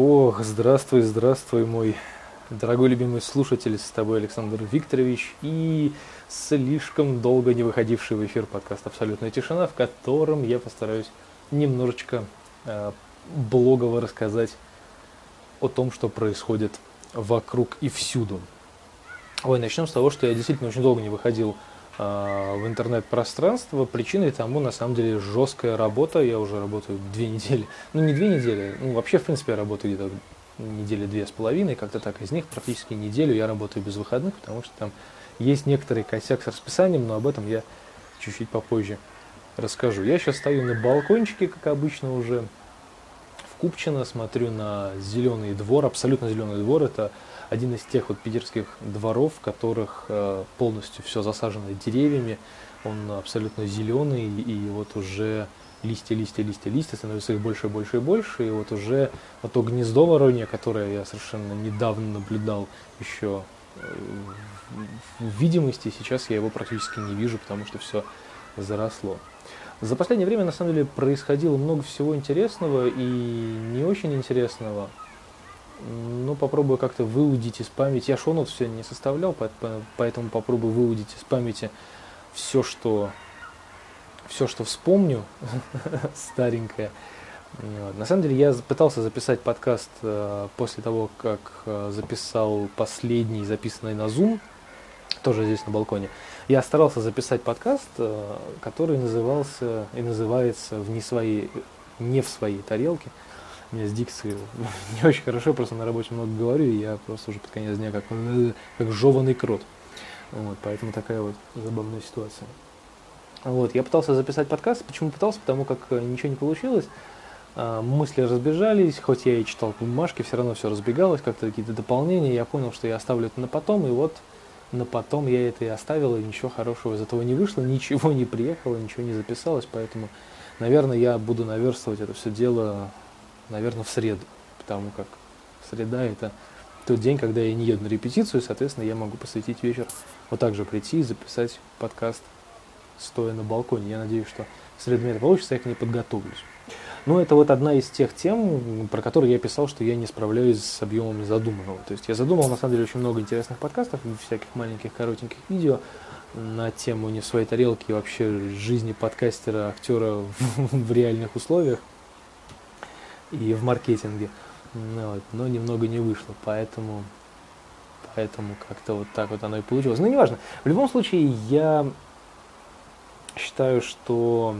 Ох, здравствуй, здравствуй, мой дорогой любимый слушатель, с тобой Александр Викторович и слишком долго не выходивший в эфир подкаст «Абсолютная тишина», в котором я постараюсь немножечко э, блогово рассказать о том, что происходит вокруг и всюду. Ой, начнем с того, что я действительно очень долго не выходил в интернет-пространство. Причиной тому, на самом деле, жесткая работа. Я уже работаю две недели. Ну, не две недели, ну, вообще, в принципе, я работаю где-то недели две с половиной, как-то так. Из них практически неделю я работаю без выходных, потому что там есть некоторый косяк с расписанием, но об этом я чуть-чуть попозже расскажу. Я сейчас стою на балкончике, как обычно, уже Купчино, смотрю на зеленый двор, абсолютно зеленый двор. Это один из тех вот питерских дворов, в которых э, полностью все засажено деревьями. Он абсолютно зеленый, и вот уже листья, листья, листья, листья, становится их больше, больше и больше. И вот уже вот то гнездо воронье, которое я совершенно недавно наблюдал еще э, в видимости, сейчас я его практически не вижу, потому что все заросло. За последнее время, на самом деле, происходило много всего интересного и не очень интересного. Ну, попробую как-то выудить из памяти. Я шоу все не составлял, поэтому попробую выудить из памяти все, что, все, что вспомню, старенькое. На самом деле я пытался записать подкаст э, после того, как э, записал последний, записанный на Zoom, тоже здесь на балконе. Я старался записать подкаст, э, который назывался и называется в не, своей, не в своей тарелке. У меня с дикцией не очень хорошо, просто на работе много говорю, и я просто уже под конец дня как, как жеванный крот. Вот, поэтому такая вот забавная ситуация. Вот, я пытался записать подкаст. Почему пытался? Потому как э, ничего не получилось. А, мысли разбежались, хоть я и читал бумажки, все равно все разбегалось, как-то какие-то дополнения. Я понял, что я оставлю это на потом, и вот на потом я это и оставил, и ничего хорошего из этого не вышло, ничего не приехало, ничего не записалось, поэтому, наверное, я буду наверстывать это все дело, наверное, в среду, потому как среда это тот день, когда я не еду на репетицию, и, соответственно, я могу посвятить вечер вот так же прийти и записать подкаст стоя на балконе. Я надеюсь, что в среду это получится, я к ней подготовлюсь. Ну, это вот одна из тех тем, про которые я писал, что я не справляюсь с объемами задуманного. То есть я задумал, на самом деле, очень много интересных подкастов, всяких маленьких коротеньких видео на тему «Не в своей тарелке» и вообще жизни подкастера, актера в, реальных условиях и в маркетинге. Ну, вот, но немного не вышло, поэтому, поэтому как-то вот так вот оно и получилось. Но неважно. В любом случае, я считаю, что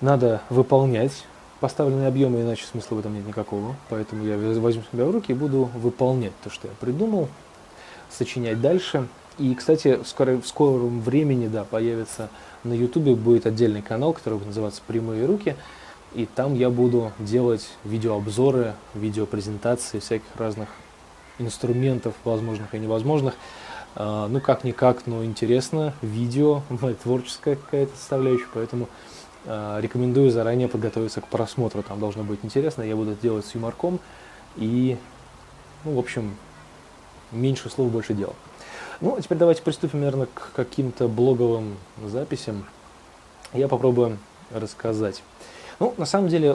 надо выполнять поставленные объемы, иначе смысла в этом нет никакого. Поэтому я возьму себя в руки и буду выполнять то, что я придумал, сочинять дальше. И, кстати, в, скоро, в скором времени, да, появится на YouTube будет отдельный канал, который будет называться «Прямые руки». И там я буду делать видеообзоры, видеопрезентации всяких разных инструментов, возможных и невозможных. А, ну, как-никак, но интересно, видео, творческая какая-то составляющая, поэтому рекомендую заранее подготовиться к просмотру, там должно быть интересно, я буду это делать с юморком и, ну, в общем, меньше слов, больше дела. Ну, а теперь давайте приступим, наверное, к каким-то блоговым записям. Я попробую рассказать. Ну, на самом деле,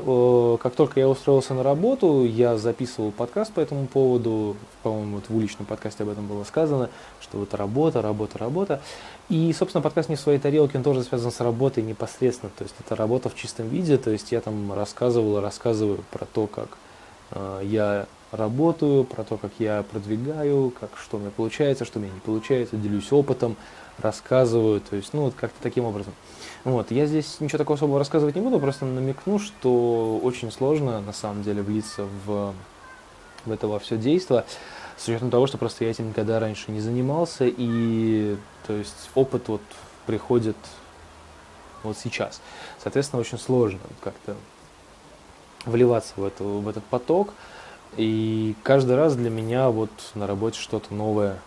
как только я устроился на работу, я записывал подкаст по этому поводу. По-моему, вот в уличном подкасте об этом было сказано, что вот работа, работа, работа. И, собственно, подкаст «Не в своей тарелке», он тоже связан с работой непосредственно. То есть это работа в чистом виде. То есть я там рассказывал, рассказываю про то, как э, я работаю, про то, как я продвигаю, как что у меня получается, что у меня не получается, делюсь опытом, рассказываю. То есть, ну, вот как-то таким образом. Вот, я здесь ничего такого особого рассказывать не буду, просто намекну, что очень сложно на самом деле влиться в, в это во все действо, с учетом того, что просто я этим никогда раньше не занимался, и то есть опыт вот приходит вот сейчас. Соответственно, очень сложно как-то вливаться в, эту, в этот поток, и каждый раз для меня вот на работе что-то новое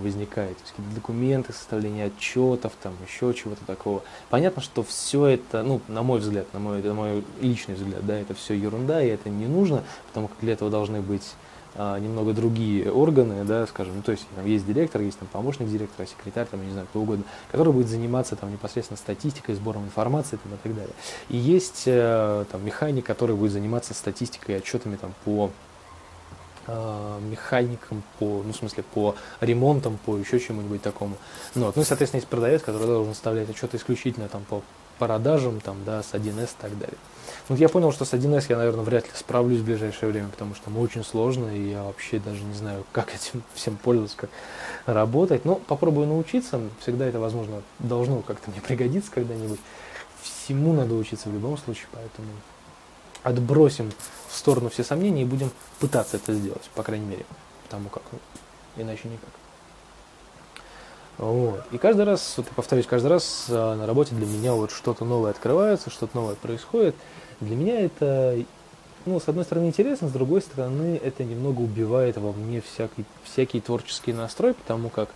возникает. То есть какие-то документы, составление отчетов, там еще чего-то такого. Понятно, что все это, ну, на мой взгляд, на мой, на мой личный взгляд, да, это все ерунда, и это не нужно, потому как для этого должны быть а, немного другие органы, да, скажем, ну, то есть там есть директор, есть там помощник директора, секретарь, там, я не знаю, кто угодно, который будет заниматься там непосредственно статистикой, сбором информации там, и так далее. И есть э, там механик, который будет заниматься статистикой и отчетами там по механикам, по, ну, в смысле, по ремонтам, по еще чему-нибудь такому. Ну, вот. ну и, соответственно, есть продавец, который должен составлять отчеты исключительно там по продажам, там, да, с 1С и так далее. Вот я понял, что с 1С я, наверное, вряд ли справлюсь в ближайшее время, потому что ну, очень сложно, и я вообще даже не знаю, как этим всем пользоваться, как работать. Но попробую научиться, всегда это, возможно, должно как-то мне пригодиться когда-нибудь. Всему надо учиться в любом случае, поэтому отбросим в сторону все сомнения и будем пытаться это сделать, по крайней мере, потому как, ну, иначе никак. Вот. И каждый раз, вот повторюсь, каждый раз а, на работе для меня вот что-то новое открывается, что-то новое происходит. Для меня это, ну, с одной стороны интересно, с другой стороны это немного убивает во мне всякий, всякий творческий настрой, потому как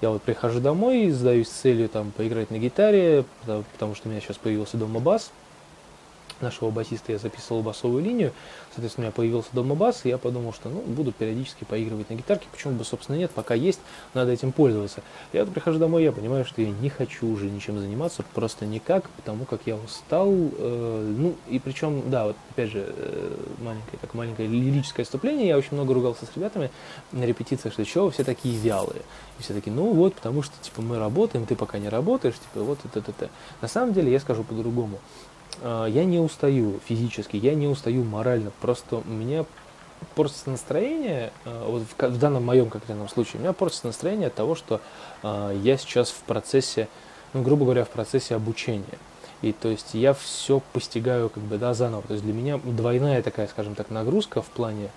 я вот прихожу домой, задаюсь целью там поиграть на гитаре, потому, потому что у меня сейчас появился дома бас, нашего басиста я записывал басовую линию, соответственно, у меня появился дома бас, и я подумал, что ну, буду периодически поигрывать на гитарке, почему бы, собственно, нет, пока есть, надо этим пользоваться. Я прихожу домой, я понимаю, что я не хочу уже ничем заниматься, просто никак, потому как я устал, э, ну, и причем, да, вот, опять же, э, маленькое, как маленькое лирическое вступление, я очень много ругался с ребятами на репетициях, что чего все такие вялые, и все такие, ну вот, потому что, типа, мы работаем, ты пока не работаешь, типа, вот это, это, это. На самом деле, я скажу по-другому. А, я не устаю физически, я не устаю морально, просто у меня портится настроение, а, вот в, данном моем конкретном случае, у меня портится настроение от того, что э, я сейчас в процессе, ну, грубо говоря, в процессе обучения. И то есть я все постигаю как бы, да, заново. То есть для меня двойная такая, скажем так, нагрузка в плане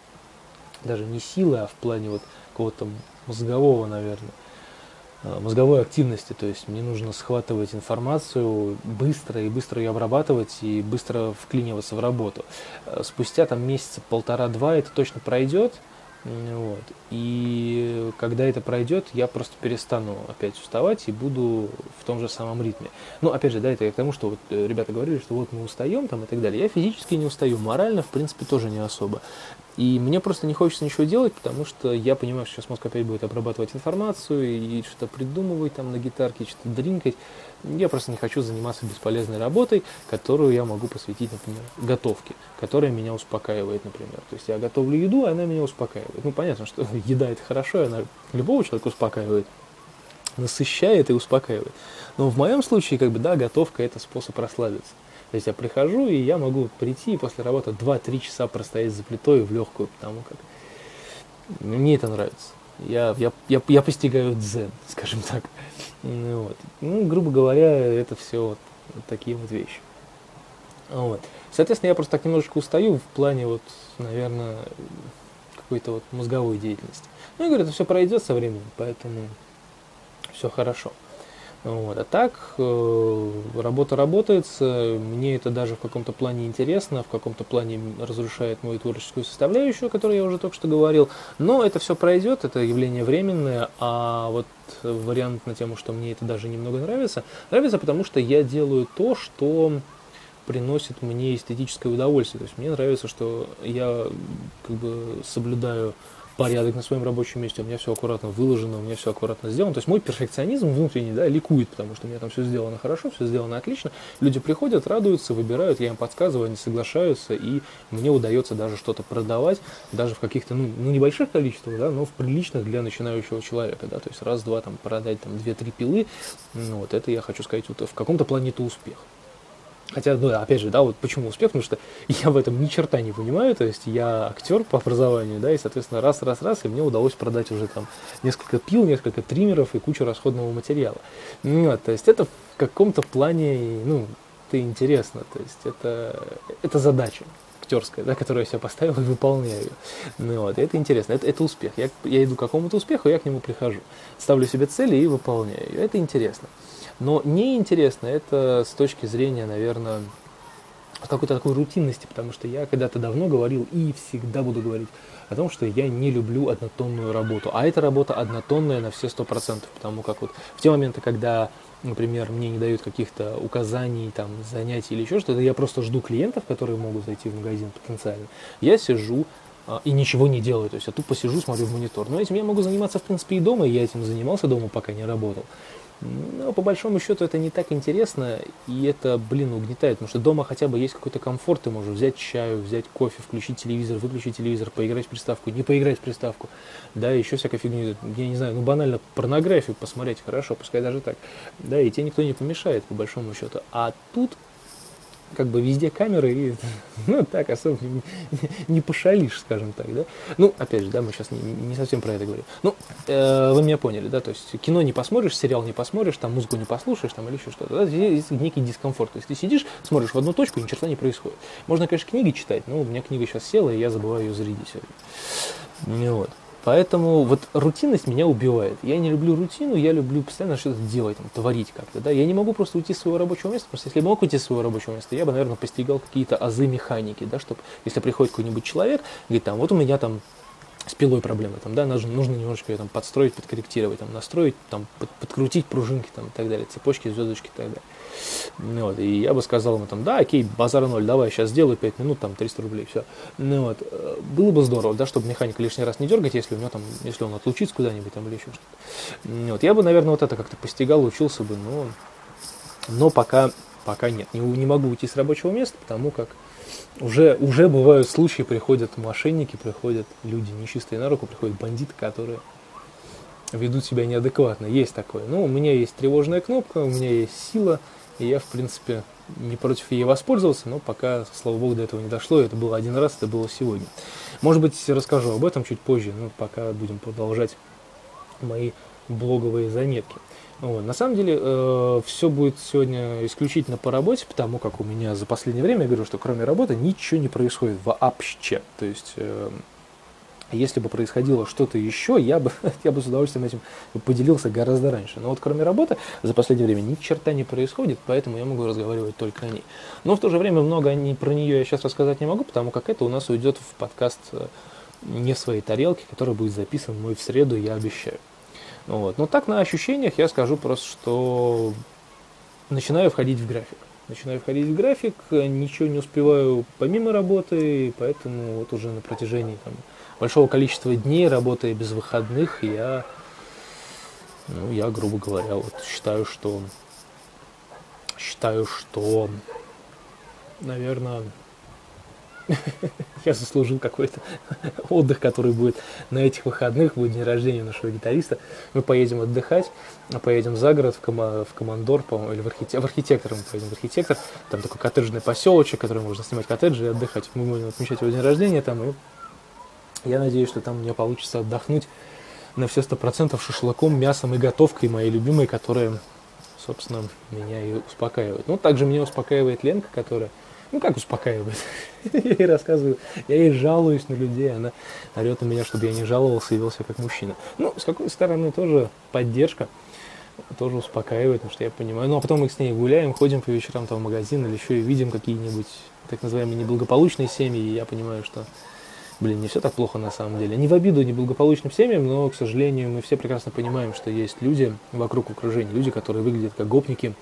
даже не силы, а в плане вот какого-то мозгового, наверное. Э, мозговой активности, то есть мне нужно схватывать информацию быстро и быстро ее обрабатывать и быстро вклиниваться в работу. Э, спустя там месяца полтора-два это точно пройдет, вот. И когда это пройдет, я просто перестану опять уставать и буду в том же самом ритме. Ну, опять же, да, это я к тому, что вот э, ребята говорили, что вот мы устаем там и так далее. Я физически не устаю, морально, в принципе, тоже не особо. И мне просто не хочется ничего делать, потому что я понимаю, что сейчас мозг опять будет обрабатывать информацию и что-то придумывать там на гитарке, что-то дринкать. Я просто не хочу заниматься бесполезной работой, которую я могу посвятить, например, готовке, которая меня успокаивает, например. То есть я готовлю еду, а она меня успокаивает. Ну, понятно, что еда это хорошо, она любого человека успокаивает, насыщает и успокаивает. Но в моем случае, как бы, да, готовка это способ расслабиться. То есть я прихожу, и я могу прийти и после работы 2-3 часа простоять за плитой в легкую, потому как мне это нравится. Я, я, я, я постигаю дзен, скажем так. Ну, вот. ну, грубо говоря, это все вот, вот такие вот вещи. Вот. Соответственно, я просто так немножечко устаю в плане, вот, наверное, какой-то вот мозговой деятельности. Ну, я говорю, это все пройдет со временем, поэтому все хорошо. Вот. А так, э, работа работается, мне это даже в каком-то плане интересно, в каком-то плане разрушает мою творческую составляющую, о которой я уже только что говорил, но это все пройдет, это явление временное, а вот вариант на тему, что мне это даже немного нравится, нравится потому, что я делаю то, что приносит мне эстетическое удовольствие, то есть мне нравится, что я как бы соблюдаю порядок на своем рабочем месте, у меня все аккуратно выложено, у меня все аккуратно сделано. То есть мой перфекционизм внутренний, да, ликует, потому что у меня там все сделано хорошо, все сделано отлично. Люди приходят, радуются, выбирают, я им подсказываю, они соглашаются, и мне удается даже что-то продавать, даже в каких-то, ну, ну, небольших количествах, да, но в приличных для начинающего человека, да, то есть раз-два там продать там две-три пилы, ну, вот это я хочу сказать, вот в каком-то плане это успех. Хотя, ну, опять же, да, вот почему успех, потому что я в этом ни черта не понимаю, то есть я актер по образованию, да, и, соответственно, раз, раз, раз, и мне удалось продать уже там несколько пил, несколько триммеров и кучу расходного материала. Ну, то есть это в каком-то плане, ну, это интересно, то есть это, это задача актерская, да, которую я себе поставил и выполняю. Ну, вот, и это интересно, это, это успех. Я, я иду к какому-то успеху, я к нему прихожу. Ставлю себе цели и выполняю ее. Это интересно. Но неинтересно это с точки зрения, наверное, какой-то такой рутинности, потому что я когда-то давно говорил и всегда буду говорить о том, что я не люблю однотонную работу. А эта работа однотонная на все сто процентов, потому как вот в те моменты, когда, например, мне не дают каких-то указаний, там, занятий или еще что-то, я просто жду клиентов, которые могут зайти в магазин потенциально. Я сижу, а, и ничего не делаю. То есть я тупо сижу, смотрю в монитор. Но этим я могу заниматься, в принципе, и дома. Я этим занимался дома, пока не работал. Но по большому счету это не так интересно, и это, блин, угнетает, потому что дома хотя бы есть какой-то комфорт, ты можешь взять чаю, взять кофе, включить телевизор, выключить телевизор, поиграть в приставку, не поиграть в приставку, да, еще всякой фигни, я не знаю, ну банально порнографию посмотреть, хорошо, пускай даже так, да, и тебе никто не помешает, по большому счету. А тут как бы везде камеры, и ну, так особо не, не пошалишь, скажем так, да. Ну, опять же, да, мы сейчас не, не совсем про это говорим. Ну, э, вы меня поняли, да, то есть кино не посмотришь, сериал не посмотришь, там музыку не послушаешь, там или еще что-то, да, здесь некий дискомфорт. То есть ты сидишь, смотришь в одну точку, и ни черта не происходит. Можно, конечно, книги читать, но у меня книга сейчас села, и я забываю ее зарядить сегодня. Вот. Поэтому вот рутинность меня убивает. Я не люблю рутину, я люблю постоянно что-то делать, там, творить как-то. Да? Я не могу просто уйти с своего рабочего места, просто если бы мог уйти с своего рабочего места, я бы, наверное, постигал какие-то азы механики, да, чтобы, если приходит какой-нибудь человек, говорит, там, вот у меня там с пилой проблемы, там, да, нужно, нужно немножечко ее там подстроить, подкорректировать, там, настроить, там, под, подкрутить пружинки, там, и так далее, цепочки, звездочки и так далее. Ну, вот, и я бы сказал ему там, да, окей, базар ноль, давай, сейчас сделаю 5 минут, там, 300 рублей, все. Ну, вот, э, было бы здорово, да, чтобы механика лишний раз не дергать, если у него там, если он отлучится куда-нибудь там или еще что-то. Ну, вот, я бы, наверное, вот это как-то постигал, учился бы, но, но пока, пока нет. Не, не могу уйти с рабочего места, потому как уже, уже бывают случаи, приходят мошенники, приходят люди нечистые на руку, приходят бандиты, которые ведут себя неадекватно. Есть такое. Ну, у меня есть тревожная кнопка, у меня есть сила, и я, в принципе, не против ей воспользовался, но пока, слава богу, до этого не дошло. Это было один раз, это было сегодня. Может быть, расскажу об этом чуть позже, но пока будем продолжать мои блоговые заметки. Вот. На самом деле, э, все будет сегодня исключительно по работе, потому как у меня за последнее время, я говорю, что кроме работы ничего не происходит вообще. То есть, э, если бы происходило что-то еще, я бы, я бы с удовольствием этим поделился гораздо раньше. Но вот кроме работы за последнее время ни черта не происходит, поэтому я могу разговаривать только о ней. Но в то же время много не, про нее я сейчас рассказать не могу, потому как это у нас уйдет в подкаст э, не в своей тарелке, который будет записан мой в среду, я обещаю. Вот. Но так на ощущениях я скажу просто, что начинаю входить в график. Начинаю входить в график, ничего не успеваю помимо работы, поэтому вот уже на протяжении там, большого количества дней, работая без выходных, я, ну, я, грубо говоря, вот считаю, что считаю, что, наверное, я заслужил какой-то отдых, который будет на этих выходных, будет день рождения нашего гитариста. Мы поедем отдыхать, поедем за город в, кома- в Командор, по-моему, или в, архите- в архитектор мы поедем в архитектор. Там такой коттеджный поселочек, который можно снимать коттеджи и отдыхать. Мы будем отмечать его день рождения там, и я надеюсь, что там меня получится отдохнуть на все сто процентов шашлыком, мясом и готовкой моей любимой, которая, собственно, меня и успокаивает. Ну, также меня успокаивает Ленка, которая, ну, как успокаивает? я ей рассказываю, я ей жалуюсь на людей, она орет на меня, чтобы я не жаловался и вел себя как мужчина. Ну, с какой стороны тоже поддержка, тоже успокаивает, потому что я понимаю. Ну, а потом мы с ней гуляем, ходим по вечерам там в магазин или еще и видим какие-нибудь так называемые неблагополучные семьи, и я понимаю, что блин, не все так плохо на самом деле. Не в обиду неблагополучным семьям, но, к сожалению, мы все прекрасно понимаем, что есть люди вокруг окружения, люди, которые выглядят как гопники.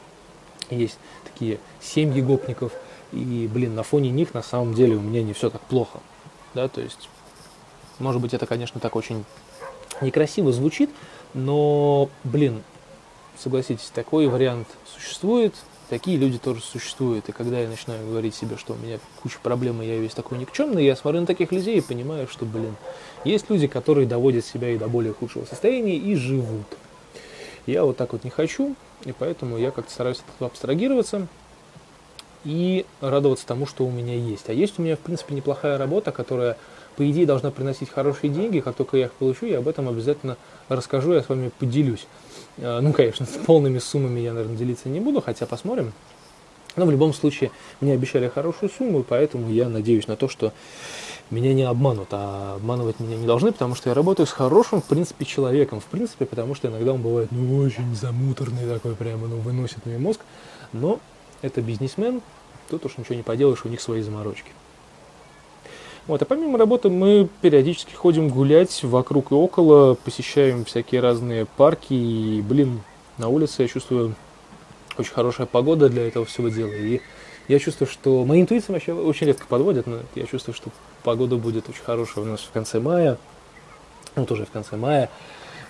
Есть такие семьи гопников, и, блин, на фоне них на самом деле у меня не все так плохо. Да, то есть, может быть, это, конечно, так очень некрасиво звучит, но, блин, согласитесь, такой вариант существует, такие люди тоже существуют. И когда я начинаю говорить себе, что у меня куча проблем, и я весь такой никчемный, я смотрю на таких людей и понимаю, что, блин, есть люди, которые доводят себя и до более худшего состояния и живут. Я вот так вот не хочу, и поэтому я как-то стараюсь от этого абстрагироваться и радоваться тому, что у меня есть. А есть у меня, в принципе, неплохая работа, которая, по идее, должна приносить хорошие деньги. Как только я их получу, я об этом обязательно расскажу, я с вами поделюсь. А, ну, конечно, с полными суммами я, наверное, делиться не буду, хотя посмотрим. Но в любом случае, мне обещали хорошую сумму, поэтому я надеюсь на то, что меня не обманут, а обманывать меня не должны, потому что я работаю с хорошим, в принципе, человеком. В принципе, потому что иногда он бывает, ну, очень замуторный такой, прямо, ну, выносит мне мозг. Но это бизнесмен, тут уж ничего не поделаешь, у них свои заморочки. Вот, а помимо работы мы периодически ходим гулять вокруг и около, посещаем всякие разные парки, и, блин, на улице я чувствую очень хорошая погода для этого всего дела, и Я чувствую, что мои интуиции вообще очень редко подводят, но я чувствую, что погода будет очень хорошая у нас в конце мая, ну тоже в конце мая.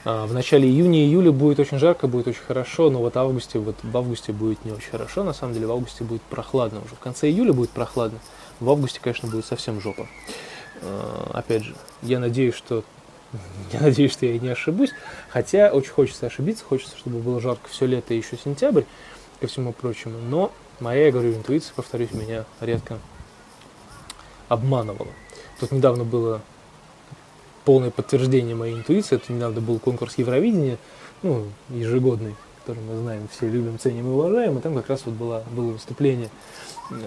А, в начале июня июля будет очень жарко, будет очень хорошо, но вот в августе, вот в августе будет не очень хорошо, на самом деле в августе будет прохладно уже. В конце июля будет прохладно, в августе, конечно, будет совсем жопа. А, опять же, я надеюсь, что я надеюсь, что я и не ошибусь, хотя очень хочется ошибиться, хочется, чтобы было жарко все лето и еще сентябрь, ко всему прочему, но моя, я говорю, интуиция, повторюсь, меня редко обманывала. Тут недавно было полное подтверждение моей интуиции. Это недавно был конкурс Евровидения, ну, ежегодный, который мы знаем, все любим, ценим и уважаем. И там как раз вот было, было выступление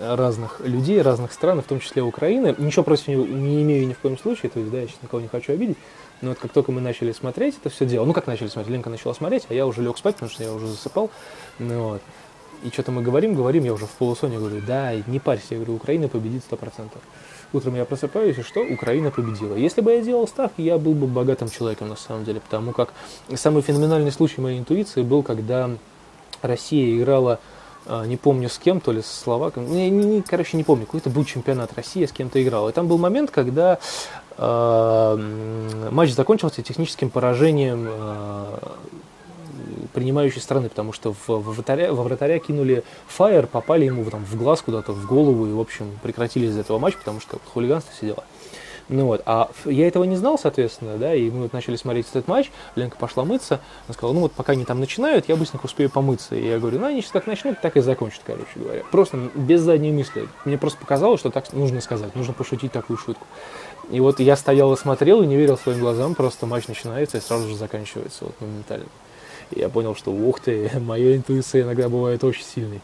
разных людей, разных стран, в том числе Украины. Ничего против него не имею ни в коем случае, то есть, да, я сейчас никого не хочу обидеть. Но вот как только мы начали смотреть это все дело, ну как начали смотреть, Ленка начала смотреть, а я уже лег спать, потому что я уже засыпал. Ну, вот. И что-то мы говорим, говорим, я уже в полусоне говорю, да, не парься, я говорю, Украина победит 100%. Утром я просыпаюсь, и что? Украина победила. Если бы я делал ставки, я был бы богатым человеком на самом деле, потому как самый феноменальный случай моей интуиции был, когда Россия играла а, не помню с кем, то ли с Словаком, не, не, короче, не помню, какой-то был чемпионат России, с кем-то играл. И там был момент, когда э, матч закончился техническим поражением э, принимающей страны, потому что в, в вратаря, во вратаря кинули фаер, попали ему там, в глаз куда-то, в голову, и, в общем, прекратили из этого матча, потому что хулиганство все дела. Ну вот, а я этого не знал, соответственно, да, и мы вот начали смотреть этот матч, Ленка пошла мыться, она сказала, ну вот пока они там начинают, я быстренько успею помыться. И я говорю, ну они сейчас как начнут, так и закончат, короче говоря. Просто без задней мысли. Мне просто показалось, что так нужно сказать, нужно пошутить такую шутку. И вот я стоял и смотрел, и не верил своим глазам, просто матч начинается и сразу же заканчивается вот моментально. Я понял, что ух ты, моя интуиция иногда бывает очень сильной.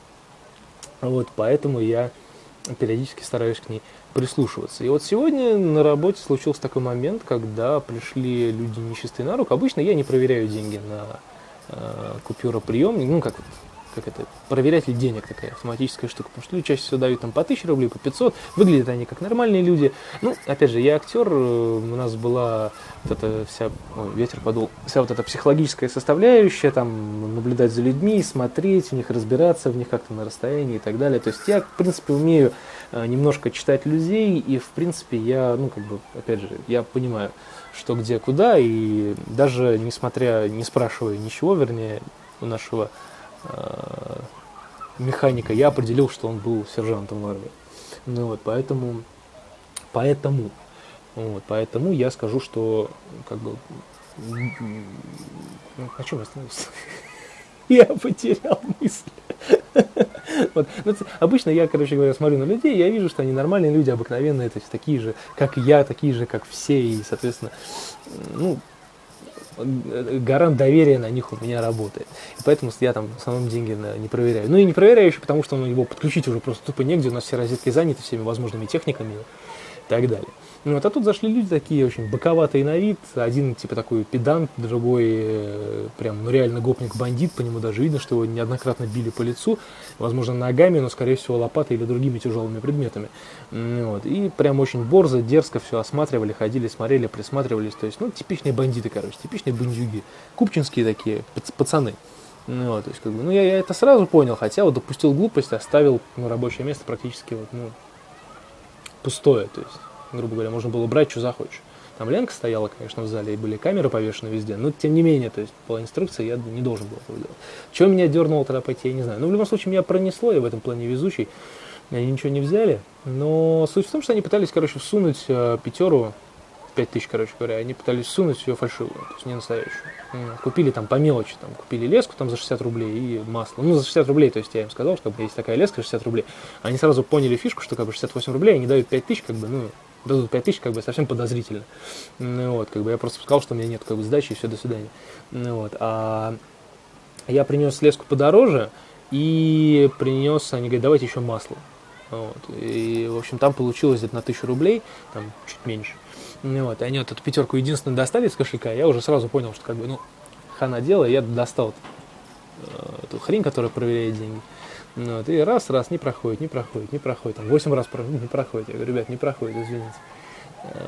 Вот, поэтому я периодически стараюсь к ней прислушиваться. И вот сегодня на работе случился такой момент, когда пришли люди нечистые на руку. Обычно я не проверяю деньги на э, купюроприемник, ну как как это, проверять денег такая автоматическая штука, потому что люди чаще всего дают там по 1000 рублей, по 500, выглядят они как нормальные люди. Ну, опять же, я актер, э, у нас была вот эта вся, ой, ветер подул, вся вот эта психологическая составляющая, там, наблюдать за людьми, смотреть в них, разбираться в них как-то на расстоянии и так далее. То есть я, в принципе, умею э, немножко читать людей, и, в принципе, я, ну, как бы, опять же, я понимаю, что где, куда, и даже несмотря, не спрашивая ничего, вернее, у нашего механика, я определил, что он был сержантом в армии. Ну вот, поэтому, поэтому, вот, поэтому я скажу, что как бы, о чем я остановился? Я потерял мысль. Ну, обычно я, короче говоря, смотрю на людей, я вижу, что они нормальные люди, обыкновенные, то есть такие же, как я, такие же, как все, и, соответственно, ну, гарант доверия на них у меня работает. И поэтому я там в основном деньги не проверяю. Ну и не проверяю еще, потому что ну, его подключить уже просто тупо негде, у нас все розетки заняты всеми возможными техниками и так далее. Ну, вот, а тут зашли люди такие очень боковатые на вид. Один типа такой педант, другой э, прям ну реально гопник-бандит, по нему даже видно, что его неоднократно били по лицу, возможно ногами, но скорее всего лопатой или другими тяжелыми предметами. Вот. И прям очень борзо, дерзко все осматривали, ходили, смотрели, присматривались. То есть, ну, типичные бандиты, короче, типичные бандюги. Купчинские такие пацаны. Ну, вот, то есть, как бы, ну, я, я это сразу понял, хотя вот допустил глупость, оставил ну, рабочее место практически вот, ну, пустое. То есть, грубо говоря, можно было брать, что захочешь. Там Ленка стояла, конечно, в зале, и были камеры повешены везде, но тем не менее, то есть по инструкции я не должен был этого делать. Чего меня дернуло тогда пойти, я не знаю. Но в любом случае меня пронесло, я в этом плане везучий. Они ничего не взяли. Но суть в том, что они пытались, короче, всунуть э, пятеру, пять тысяч, короче говоря, они пытались всунуть ее фальшивую, то есть не настоящую. Купили там по мелочи, там, купили леску там за 60 рублей и масло. Ну, за 60 рублей, то есть я им сказал, что как бы, есть такая леска 60 рублей. Они сразу поняли фишку, что как бы 68 рублей, они дают 5 тысяч, как бы, ну, дадут 5 тысяч, как бы совсем подозрительно. Ну, вот, как бы я просто сказал, что у меня нет как бы сдачи и все, до свидания. Ну, вот, а я принес леску подороже и принес, они говорят, давайте еще масло. Вот, и, в общем, там получилось где-то на тысячу рублей, там чуть меньше. Ну, вот, и они вот эту пятерку единственно достали из кошелька, я уже сразу понял, что как бы, ну, хана дело, я достал э, эту хрень, которая проверяет деньги. Вот, и раз, раз, не проходит, не проходит, не проходит. Там 8 раз не проходит. Я говорю, ребят, не проходит, извините.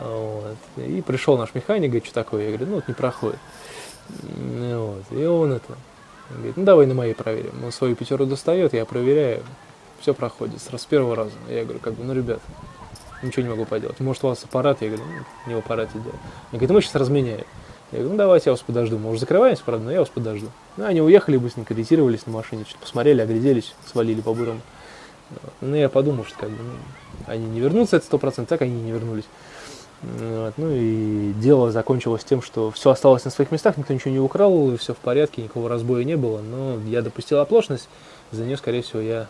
Вот. И пришел наш механик, говорит, что такое? Я говорю, ну вот не проходит. Вот. И он это говорит, ну давай на моей проверим. Он свою пятерку достает, я проверяю. все проходит, сразу с первого раза. Я говорю, как бы, ну, ребят, ничего не могу поделать. Может, у вас аппарат? Я говорю, ну, не в аппарате дело. Они говорят, мы сейчас разменяем. Я говорю, ну давайте я вас подожду. Мы уже закрываемся, правда, но я вас подожду. Ну, они уехали быстренько, ретировались на машине, что-то посмотрели, огляделись, свалили по-бурому. Ну, я подумал, что как бы, ну, они не вернутся, это сто процентов, так они не вернулись. Вот. Ну и дело закончилось тем, что все осталось на своих местах, никто ничего не украл, все в порядке, никакого разбоя не было. Но я допустил оплошность, за нее, скорее всего, я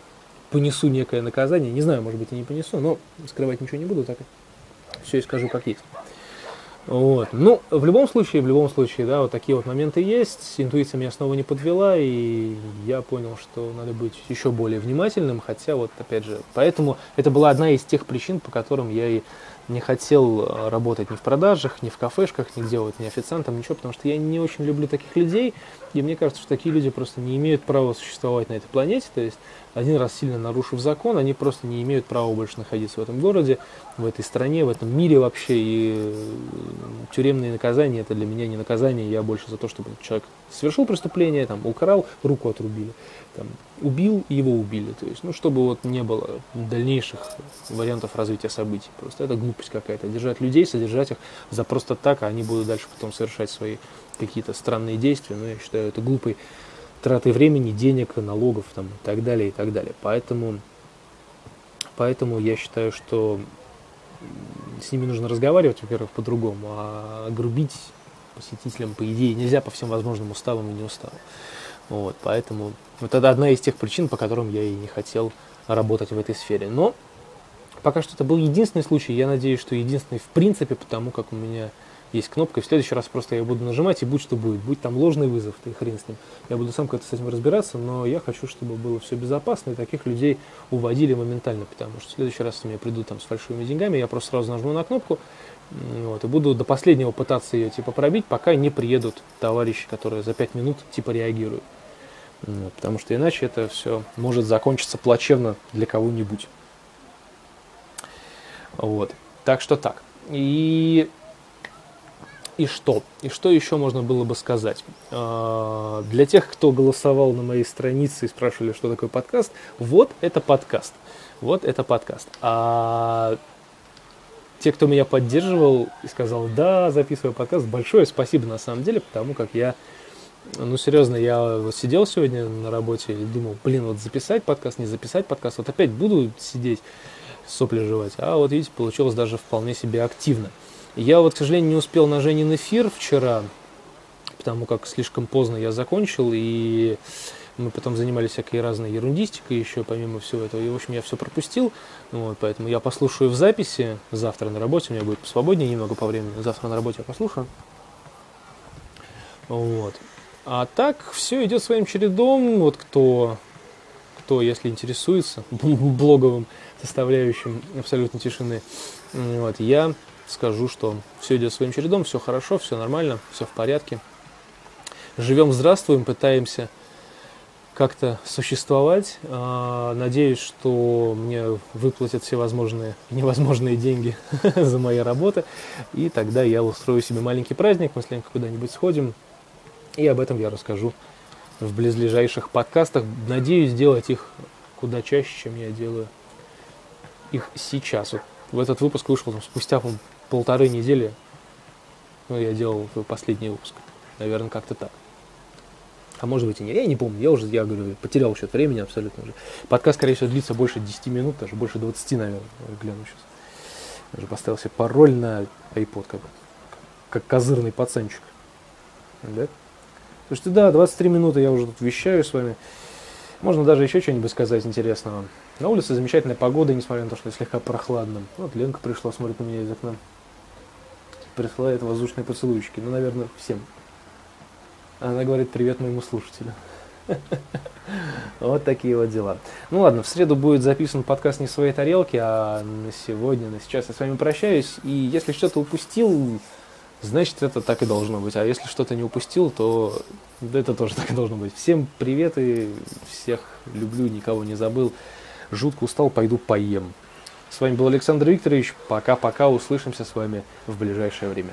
понесу некое наказание. Не знаю, может быть, и не понесу, но скрывать ничего не буду, так все и скажу как есть. Вот. Ну, в любом случае, в любом случае, да, вот такие вот моменты есть. Интуиция меня снова не подвела, и я понял, что надо быть еще более внимательным, хотя вот, опять же, поэтому это была одна из тех причин, по которым я и не хотел э, работать ни в продажах, ни в кафешках, нигде вот ни официантом, ничего, потому что я не очень люблю таких людей, и мне кажется, что такие люди просто не имеют права существовать на этой планете, то есть один раз сильно нарушив закон, они просто не имеют права больше находиться в этом городе, в этой стране, в этом мире вообще, и тюремные наказания это для меня не наказание, я больше за то, чтобы человек совершил преступление, там, украл, руку отрубили там, убил, его убили. То есть, ну, чтобы вот не было дальнейших вариантов развития событий. Просто это глупость какая-то. Держать людей, содержать их за просто так, а они будут дальше потом совершать свои какие-то странные действия. Но я считаю, это глупой тратой времени, денег, налогов там, и так далее, и так далее. Поэтому, поэтому я считаю, что с ними нужно разговаривать, во-первых, по-другому, а грубить посетителям, по идее, нельзя по всем возможным уставам и неуставам. Вот, поэтому вот это одна из тех причин, по которым я и не хотел работать в этой сфере. Но пока что это был единственный случай. Я надеюсь, что единственный в принципе, потому как у меня есть кнопка. И в следующий раз просто я буду нажимать, и будь что будет. Будь там ложный вызов, ты хрен с ним. Я буду сам как-то с этим разбираться, но я хочу, чтобы было все безопасно, и таких людей уводили моментально, потому что в следующий раз, мне придут там с фальшивыми деньгами, я просто сразу нажму на кнопку, вот, и буду до последнего пытаться ее типа пробить, пока не приедут товарищи, которые за пять минут типа реагируют. Вот, потому что иначе это все может закончиться плачевно для кого-нибудь. Вот. Так что так. И, и что? И что еще можно было бы сказать? А, для тех, кто голосовал на моей странице и спрашивали, что такое подкаст, вот это подкаст. Вот это подкаст. А те, кто меня поддерживал и сказал, да, записываю подкаст, большое спасибо на самом деле, потому как я ну, серьезно, я вот сидел сегодня на работе и думал, блин, вот записать подкаст, не записать подкаст, вот опять буду сидеть, сопли жевать. А вот видите, получилось даже вполне себе активно. Я вот, к сожалению, не успел на Женин эфир вчера, потому как слишком поздно я закончил, и мы потом занимались всякой разной ерундистикой еще, помимо всего этого. И, в общем, я все пропустил. Вот, поэтому я послушаю в записи. Завтра на работе у меня будет свободнее немного по времени. Завтра на работе я послушаю. Вот. А так все идет своим чередом. Вот кто, кто если интересуется блоговым составляющим абсолютно тишины, вот, я скажу, что все идет своим чередом, все хорошо, все нормально, все в порядке. Живем, здравствуем, пытаемся как-то существовать. А, надеюсь, что мне выплатят все возможные и невозможные деньги за мои работы. И тогда я устрою себе маленький праздник, мы с Ленкой куда-нибудь сходим, и об этом я расскажу в близлежащих подкастах. Надеюсь сделать их куда чаще, чем я делаю их сейчас. Вот в этот выпуск вышел там, спустя по полторы недели. Ну, я делал последний выпуск. Наверное, как-то так. А может быть и нет. Я не помню. Я уже, я говорю, потерял счет времени абсолютно уже. Подкаст, скорее всего, длится больше 10 минут, даже больше 20, наверное. Я гляну сейчас. Я уже поставил себе пароль на iPod, как, как козырный пацанчик. Да? Слушайте, да, 23 минуты я уже тут вещаю с вами. Можно даже еще что-нибудь сказать интересного. На улице замечательная погода, несмотря на то, что слегка прохладно. Вот Ленка пришла, смотрит на меня из окна. Присылает воздушные поцелуйчики. Ну, наверное, всем. Она говорит привет моему слушателю. Вот такие вот дела. Ну ладно, в среду будет записан подкаст «Не своей тарелки», а на сегодня, на сейчас я с вами прощаюсь. И если что-то упустил, значит это так и должно быть. А если что-то не упустил, то это тоже так и должно быть. Всем привет и всех люблю, никого не забыл. Жутко устал, пойду поем. С вами был Александр Викторович. Пока-пока, услышимся с вами в ближайшее время.